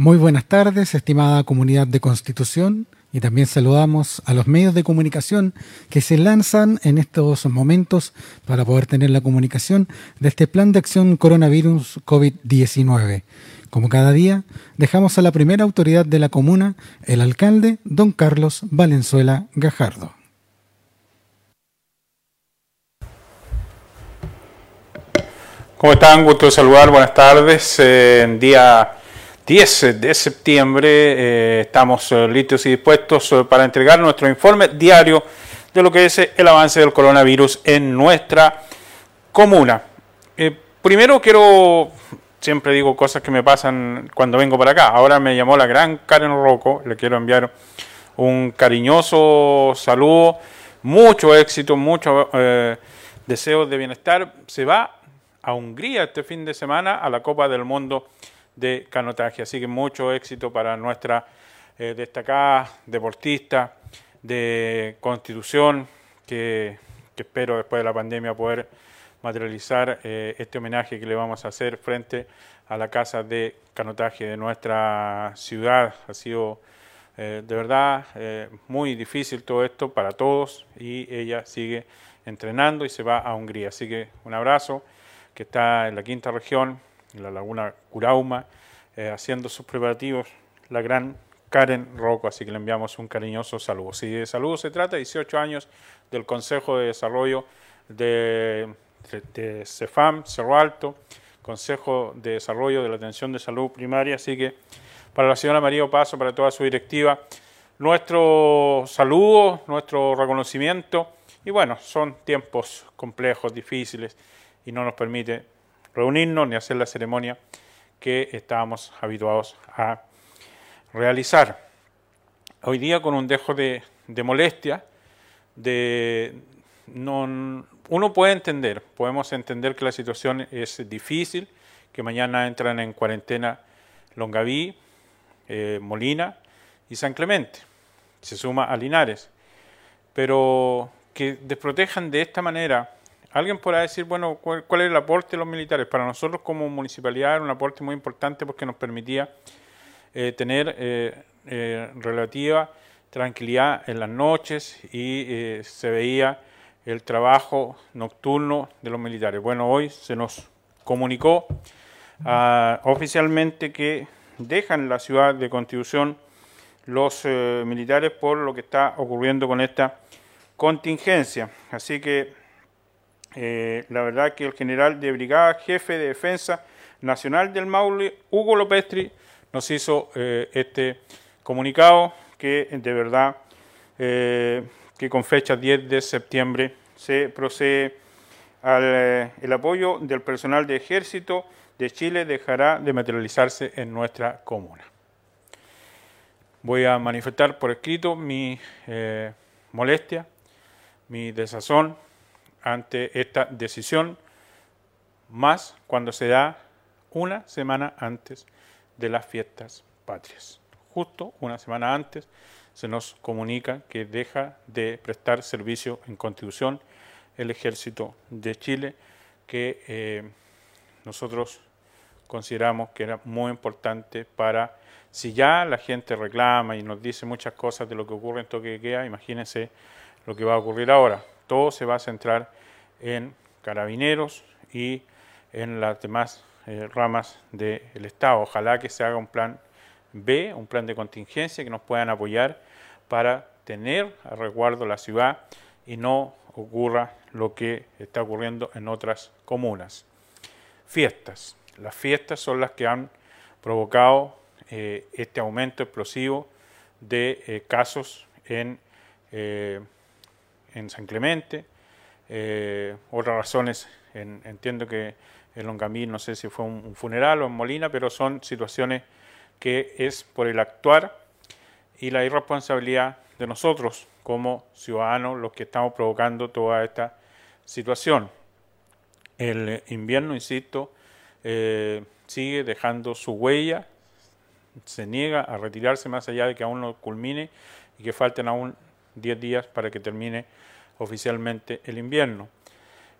Muy buenas tardes, estimada comunidad de Constitución, y también saludamos a los medios de comunicación que se lanzan en estos momentos para poder tener la comunicación de este plan de acción coronavirus COVID-19. Como cada día, dejamos a la primera autoridad de la comuna, el alcalde, don Carlos Valenzuela Gajardo. ¿Cómo están? Gusto de saludar, buenas tardes. En día 10 de septiembre eh, estamos eh, listos y dispuestos eh, para entregar nuestro informe diario de lo que es el avance del coronavirus en nuestra comuna. primero quiero, siempre digo cosas que me pasan cuando vengo para acá. Ahora me llamó la gran Karen Rocco, le quiero enviar un cariñoso saludo, mucho éxito, muchos deseos de bienestar. Se va a Hungría este fin de semana a la Copa del Mundo de canotaje. Así que mucho éxito para nuestra eh, destacada deportista de Constitución, que, espero después de la pandemia poder materializar eh, este homenaje que le vamos a hacer frente a la casa de canotaje de nuestra ciudad. Ha sido eh, de verdad muy difícil todo esto para todos y ella sigue entrenando y se va a Hungría. Así que un abrazo que está en la quinta región, en la laguna Curauma, eh, haciendo sus preparativos, la gran Karen Rocco, así que le enviamos un cariñoso saludo. Si de salud se trata, 18 años del Consejo de Desarrollo de, de, CEFAM, Cerro Alto, Consejo de Desarrollo de la Atención de Salud Primaria, así que para la señora María Opaso, para toda su directiva, nuestro saludo, nuestro reconocimiento, y bueno, son tiempos complejos, difíciles, y no nos permite reunirnos ni hacer la ceremonia que estábamos habituados a realizar. Hoy día con un dejo de, molestia, de no, uno puede entender, podemos entender que la situación es difícil, que mañana entran en cuarentena Longaví, eh, Molina y San Clemente, se suma a Linares, pero que desprotejan de esta manera Alguien podrá decir, bueno, ¿cuál, es el aporte de los militares? Para nosotros como municipalidad era un aporte muy importante porque nos permitía eh, tener eh, eh, relativa tranquilidad en las noches y se veía el trabajo nocturno de los militares. Bueno, hoy se nos comunicó ah, oficialmente que dejan la ciudad de Constitución los militares por lo que está ocurriendo con esta contingencia. Así que eh, la verdad que el general de brigada, jefe de defensa nacional del Maule, Hugo Lopestri, nos hizo eh, este comunicado que de verdad eh, que con fecha 10 de septiembre se procede al el apoyo del personal de ejército de Chile dejará de materializarse en nuestra comuna. Voy a manifestar por escrito mi molestia, mi desazón ante esta decisión, más cuando se da una semana antes de las fiestas patrias. Justo una semana antes se nos comunica que deja de prestar servicio en Constitución el ejército de Chile, que eh, nosotros consideramos que era muy importante para, si ya la gente reclama y nos dice muchas cosas de lo que ocurre en Toque Queda, imagínense lo que va a ocurrir ahora todo se va a centrar en carabineros y en las demás eh, ramas del Estado. Ojalá que se haga un plan B, un plan de contingencia que nos puedan apoyar para tener a resguardo la ciudad y no ocurra lo que está ocurriendo en otras comunas. Fiestas. Las fiestas son las que han provocado eh, este aumento explosivo de eh, casos en en San Clemente. Eh, otras razones, entiendo que en Longamí, no sé si fue un, funeral o en Molina, pero son situaciones que es por el actuar y la irresponsabilidad de nosotros como ciudadanos los que estamos provocando toda esta situación. El invierno, insisto, eh, sigue dejando su huella, se niega a retirarse más allá de que aún no culmine y que falten aún 10 días para que termine oficialmente el invierno.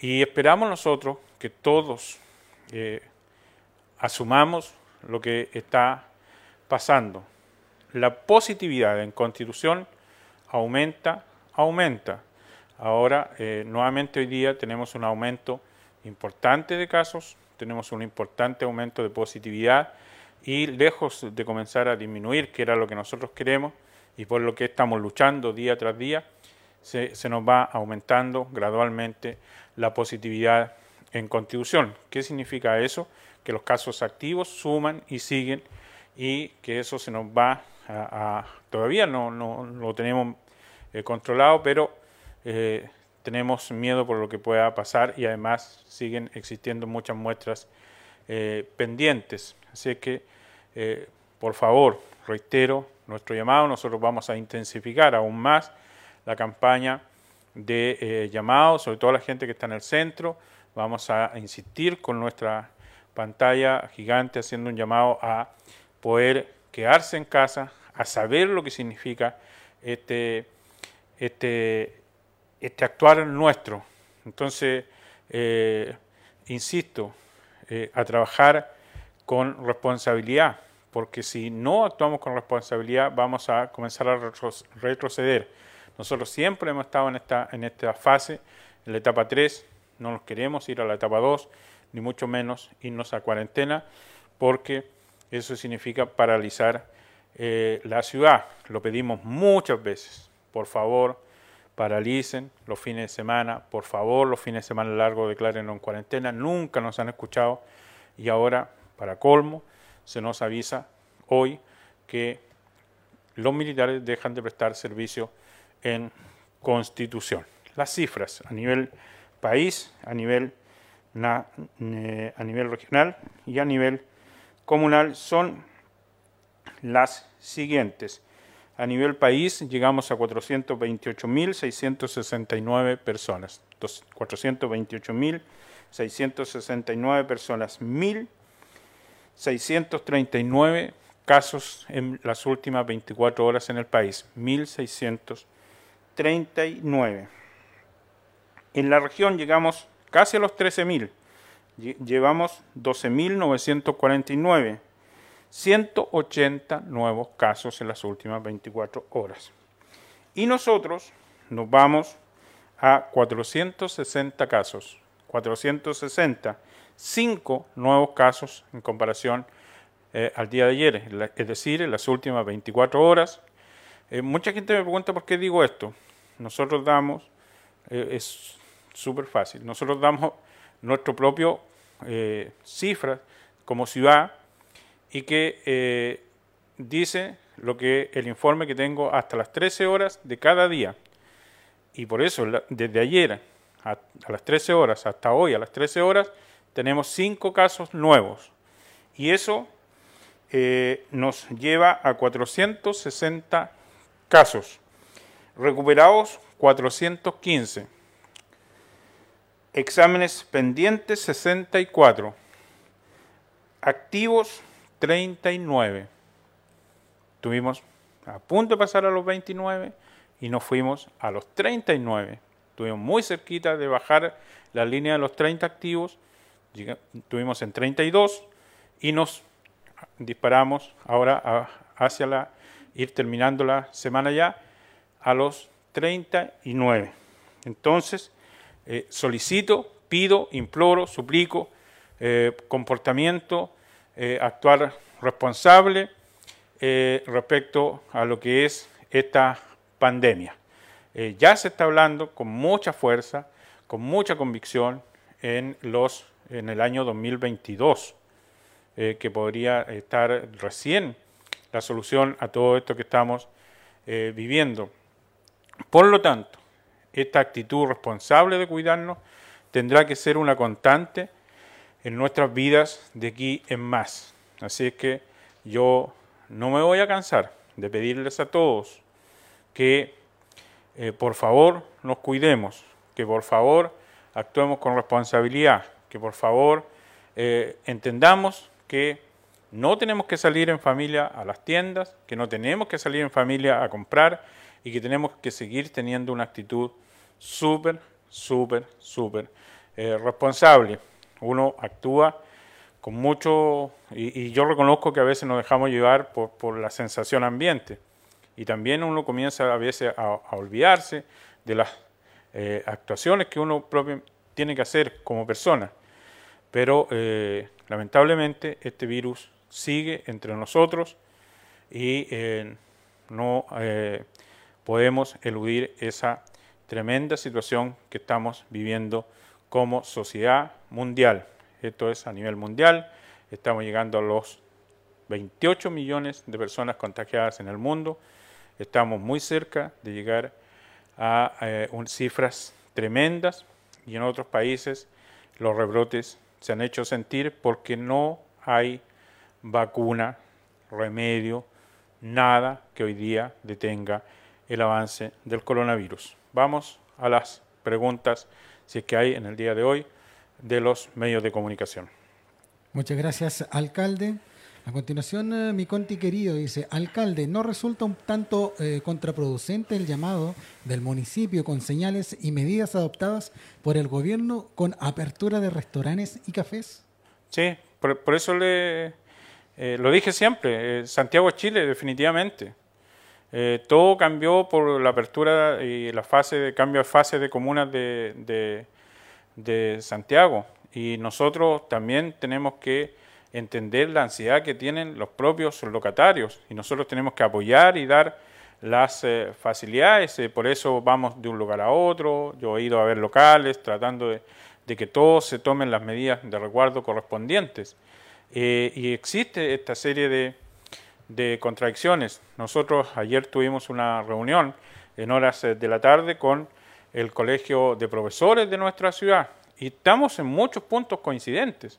Y esperamos nosotros que todos eh, asumamos lo que está pasando. La positividad en constitución aumenta, aumenta. Ahora, eh, nuevamente hoy día tenemos un aumento importante de casos, tenemos un importante aumento de positividad y lejos de comenzar a disminuir, que era lo que nosotros queremos y por lo que estamos luchando día tras día, se, se nos va aumentando gradualmente la positividad en constitución. ¿Qué significa eso? Que los casos activos suman y siguen y que eso se nos va a, todavía no, no, lo tenemos eh, controlado, pero eh, tenemos miedo por lo que pueda pasar y además siguen existiendo muchas muestras eh, pendientes. Así que, por favor, reitero nuestro llamado, nosotros vamos a intensificar aún más la campaña de llamado, sobre todo la gente que está en el centro, vamos a insistir con nuestra pantalla gigante haciendo un llamado a poder quedarse en casa, a saber lo que significa este, este, este actuar nuestro. Entonces, eh, insisto, eh, a trabajar con responsabilidad, porque si no actuamos con responsabilidad vamos a comenzar a retroceder. Nosotros siempre hemos estado en esta, en esta fase, en la etapa 3, no nos queremos ir a la etapa 2, ni mucho menos irnos a cuarentena, porque eso significa paralizar eh, la ciudad. Lo pedimos muchas veces. Por favor, paralicen los fines de semana. Por favor, los fines de semana largos declaren en cuarentena. Nunca nos han escuchado y ahora, para colmo, se nos avisa hoy que los militares dejan de prestar servicio en Constitución. Las cifras a nivel país, a nivel, eh, a nivel regional y a nivel comunal son las siguientes. A nivel país llegamos a 428.669 personas. 428.669 personas. 1.639 casos en las últimas 24 horas en el país. 1.639. En la región llegamos casi a los 13.000. Llevamos 12.949 180 nuevos casos en las últimas 24 horas. Y nosotros nos vamos a 460 casos, 460, 5 nuevos casos en comparación eh, al día de ayer, es decir, en las últimas 24 horas. Eh, mucha gente me pregunta por qué digo esto. Nosotros damos, eh, es súper fácil, nosotros damos nuestro propio cifra como ciudad y que dice lo que el informe que tengo hasta las 13 horas de cada día. Y por eso, desde ayer a, las 13 horas hasta hoy a las 13 horas, tenemos cinco casos nuevos. Y eso eh, nos lleva a 460 casos. Recuperados 415. Exámenes pendientes 64. Activos 39. Tuvimos a punto de pasar a los 29 y nos fuimos a los 39. Estuvimos muy cerquita de bajar la línea de los 30 activos. Estuvimos en 32 y nos disparamos ahora hacia la ir terminando la semana ya a los 39. Entonces, eh, solicito, pido, imploro, suplico eh, comportamiento eh, actuar responsable respecto a lo que es esta pandemia. Eh, ya se está hablando con mucha fuerza, con mucha convicción en, los, en el año 2022, que podría estar recién la solución a todo esto que estamos viviendo. Por lo tanto, esta actitud responsable de cuidarnos tendrá que ser una constante en nuestras vidas de aquí en más. Así es que yo no me voy a cansar de pedirles a todos que eh, por favor nos cuidemos, que por favor actuemos con responsabilidad, que por favor eh, entendamos que no tenemos que salir en familia a las tiendas, que no tenemos que salir en familia a comprar y que tenemos que seguir teniendo una actitud súper, súper, súper eh, responsable. Uno actúa con mucho, y, yo reconozco que a veces nos dejamos llevar por, la sensación ambiente, y también uno comienza a veces a, olvidarse de las eh, actuaciones que uno tiene que hacer como persona. Pero eh, lamentablemente este virus sigue entre nosotros y no podemos eludir esa tremenda situación que estamos viviendo como sociedad mundial. Esto es a nivel mundial. Estamos llegando a los 28 millones de personas contagiadas en el mundo. Estamos muy cerca de llegar a eh, cifras tremendas y en otros países los rebrotes se han hecho sentir porque no hay vacuna, remedio, nada que hoy día detenga el avance del coronavirus. Vamos a las preguntas, si es que hay en el día de hoy, de los medios de comunicación. Muchas gracias, alcalde. A continuación, eh, mi conti querido dice, alcalde, ¿no resulta un tanto eh, contraproducente el llamado del municipio con señales y medidas adoptadas por el gobierno con apertura de restaurantes y cafés? Sí, por, eso le, eh, lo dije siempre, Santiago Chile definitivamente. Todo cambió por la apertura y la fase de cambio de fase de comunas de, de, Santiago. Y nosotros también tenemos que entender la ansiedad que tienen los propios locatarios y nosotros tenemos que apoyar y dar las eh, facilidades. Eh, por eso vamos de un lugar a otro. Yo he ido a ver locales tratando de, que todos se tomen las medidas de resguardo correspondientes. y existe esta serie de, de contradicciones. Nosotros ayer tuvimos una reunión en horas eh, de la tarde con el Colegio de Profesores de nuestra ciudad y estamos en muchos puntos coincidentes.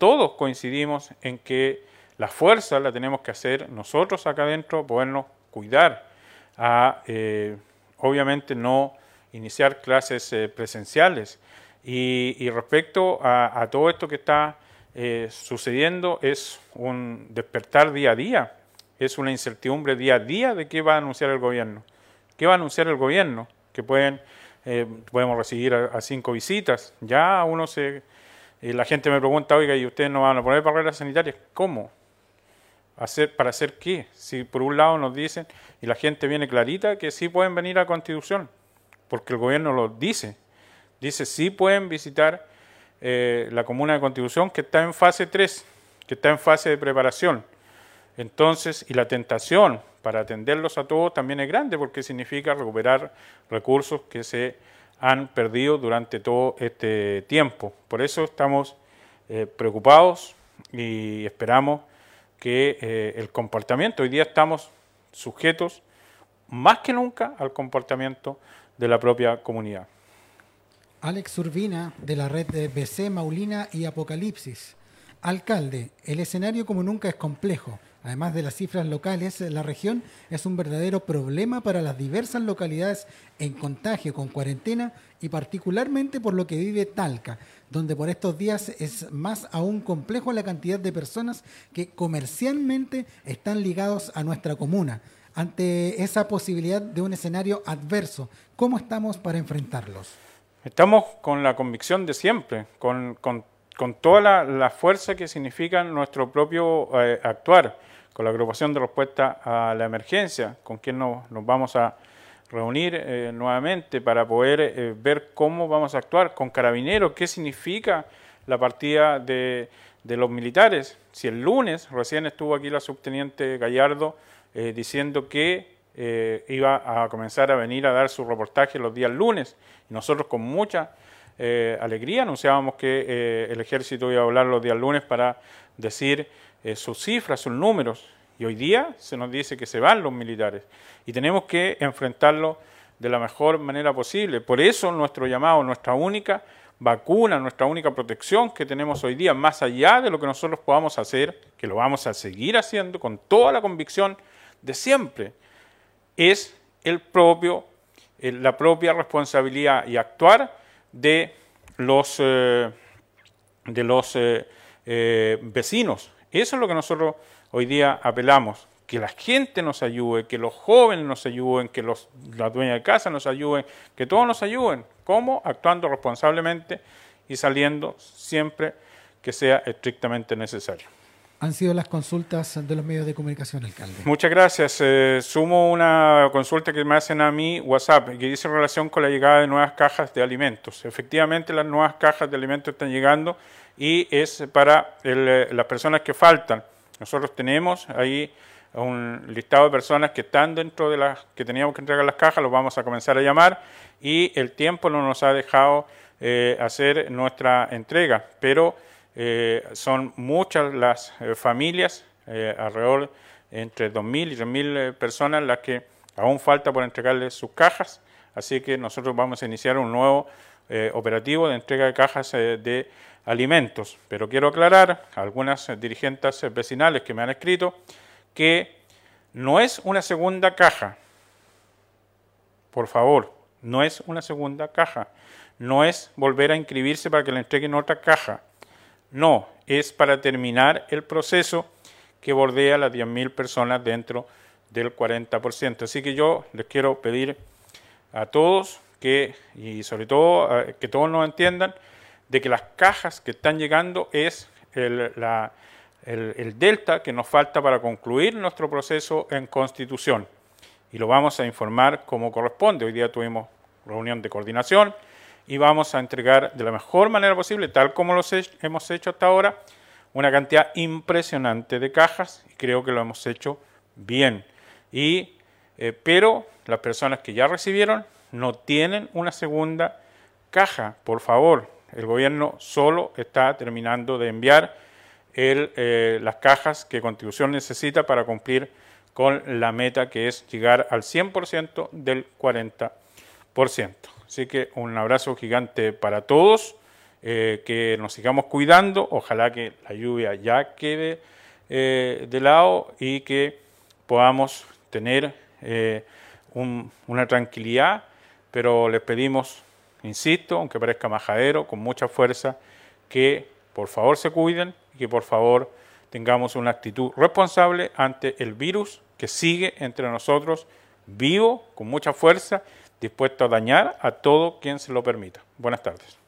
Todos coincidimos en que la fuerza la tenemos que hacer nosotros acá adentro, podernos cuidar, a eh, obviamente no iniciar clases eh, presenciales. Y, respecto a todo esto que está eh, sucediendo es un despertar día a día, es una incertidumbre día a día de qué va a anunciar el gobierno. ¿Qué va a anunciar el gobierno? Que pueden, eh, podemos recibir a, cinco visitas. Ya uno se, eh, la gente me pregunta, oiga, ¿y ustedes no van a poner barreras sanitarias? ¿Cómo? ¿Hacer, ¿Para hacer qué? Si por un lado nos dicen, y la gente viene clarita, que sí pueden venir a Constitución, porque el gobierno lo dice. Dice, sí pueden visitar eh, la comuna de Constitución que está en fase 3, que está en fase de preparación. Entonces, y la tentación para atenderlos a todos también es grande porque significa recuperar recursos que se han perdido durante todo este tiempo. Por eso estamos eh, preocupados y esperamos que eh, el comportamiento, hoy día estamos sujetos más que nunca al comportamiento de la propia comunidad. Alex Urbina, de la red de BC, Maulina y Apocalipsis. Alcalde, el escenario como nunca es complejo. Además de las cifras locales, la región es un verdadero problema para las diversas localidades en contagio con cuarentena y particularmente por lo que vive Talca, donde por estos días es más aún complejo la cantidad de personas que comercialmente están ligados a nuestra comuna. Ante esa posibilidad de un escenario adverso, ¿cómo estamos para enfrentarlos? Estamos con la convicción de siempre, con, toda la, fuerza que significa nuestro propio eh, actuar, con la agrupación de respuesta a la emergencia, con quien nos, vamos a reunir eh, nuevamente para poder eh, ver cómo vamos a actuar, con carabineros, qué significa la partida de, los militares. Si el lunes recién estuvo aquí la subteniente Gallardo diciendo que iba a comenzar a venir a dar su reportaje los días lunes. Nosotros con mucha eh, alegría anunciábamos que eh, el ejército iba a hablar los días lunes para decir sus cifras, sus números. Y hoy día se nos dice que se van los militares. Y tenemos que enfrentarlo de la mejor manera posible. Por eso nuestro llamado, nuestra única vacuna, nuestra única protección que tenemos hoy día, más allá de lo que nosotros podamos hacer, que lo vamos a seguir haciendo con toda la convicción de siempre, es el propio, la propia responsabilidad y actuar de los, eh, de los eh, eh, vecinos. Eso es lo que nosotros hoy día apelamos, que la gente nos ayude, que los jóvenes nos ayuden, que los, las dueñas de casa nos ayuden, que todos nos ayuden. ¿Cómo? Actuando responsablemente y saliendo siempre que sea estrictamente necesario. Han sido las consultas de los medios de comunicación, alcalde. Muchas gracias. Eh, sumo una consulta que me hacen a mí WhatsApp, que dice en relación con la llegada de nuevas cajas de alimentos. Efectivamente, las nuevas cajas de alimentos están llegando y es para eh, las personas que faltan. Nosotros tenemos ahí un listado de personas que están dentro de las que teníamos que entregar las cajas, los vamos a comenzar a llamar y el tiempo no nos ha dejado eh, hacer nuestra entrega, pero eh, son muchas las eh, familias, eh, alrededor entre 2.000 y 3.000 personas las que aún falta por entregarles sus cajas, así que nosotros vamos a iniciar un nuevo operativo de entrega de cajas de alimentos. Pero quiero aclarar a algunas dirigentes vecinales que me han escrito que no es una segunda caja, por favor, no es una segunda caja, no es volver a inscribirse para que le entreguen otra caja no, es para terminar el proceso que bordea las 10.000 personas dentro del 40%. Así que yo les quiero pedir a todos que, y sobre todo que todos nos entiendan, de que las cajas que están llegando es el, el delta que nos falta para concluir nuestro proceso en constitución. Y lo vamos a informar como corresponde. Hoy día tuvimos reunión de coordinación y vamos a entregar de la mejor manera posible, tal como lo hemos hecho hasta ahora, una cantidad impresionante de cajas y creo que lo hemos hecho bien. Y, eh, pero las personas que ya recibieron no tienen una segunda caja, por favor. El gobierno solo está terminando de enviar eh, las cajas que Constitución necesita para cumplir con la meta que es llegar al 100% del 40%. Así que un abrazo gigante para todos, eh, que nos sigamos cuidando, ojalá que la lluvia ya quede eh, de lado y que podamos tener eh, una tranquilidad, pero les pedimos, insisto, aunque parezca majadero, con mucha fuerza, que por favor se cuiden y que por favor tengamos una actitud responsable ante el virus que sigue entre nosotros vivo, con mucha fuerza dispuesto a dañar a todo quien se lo permita. Buenas tardes.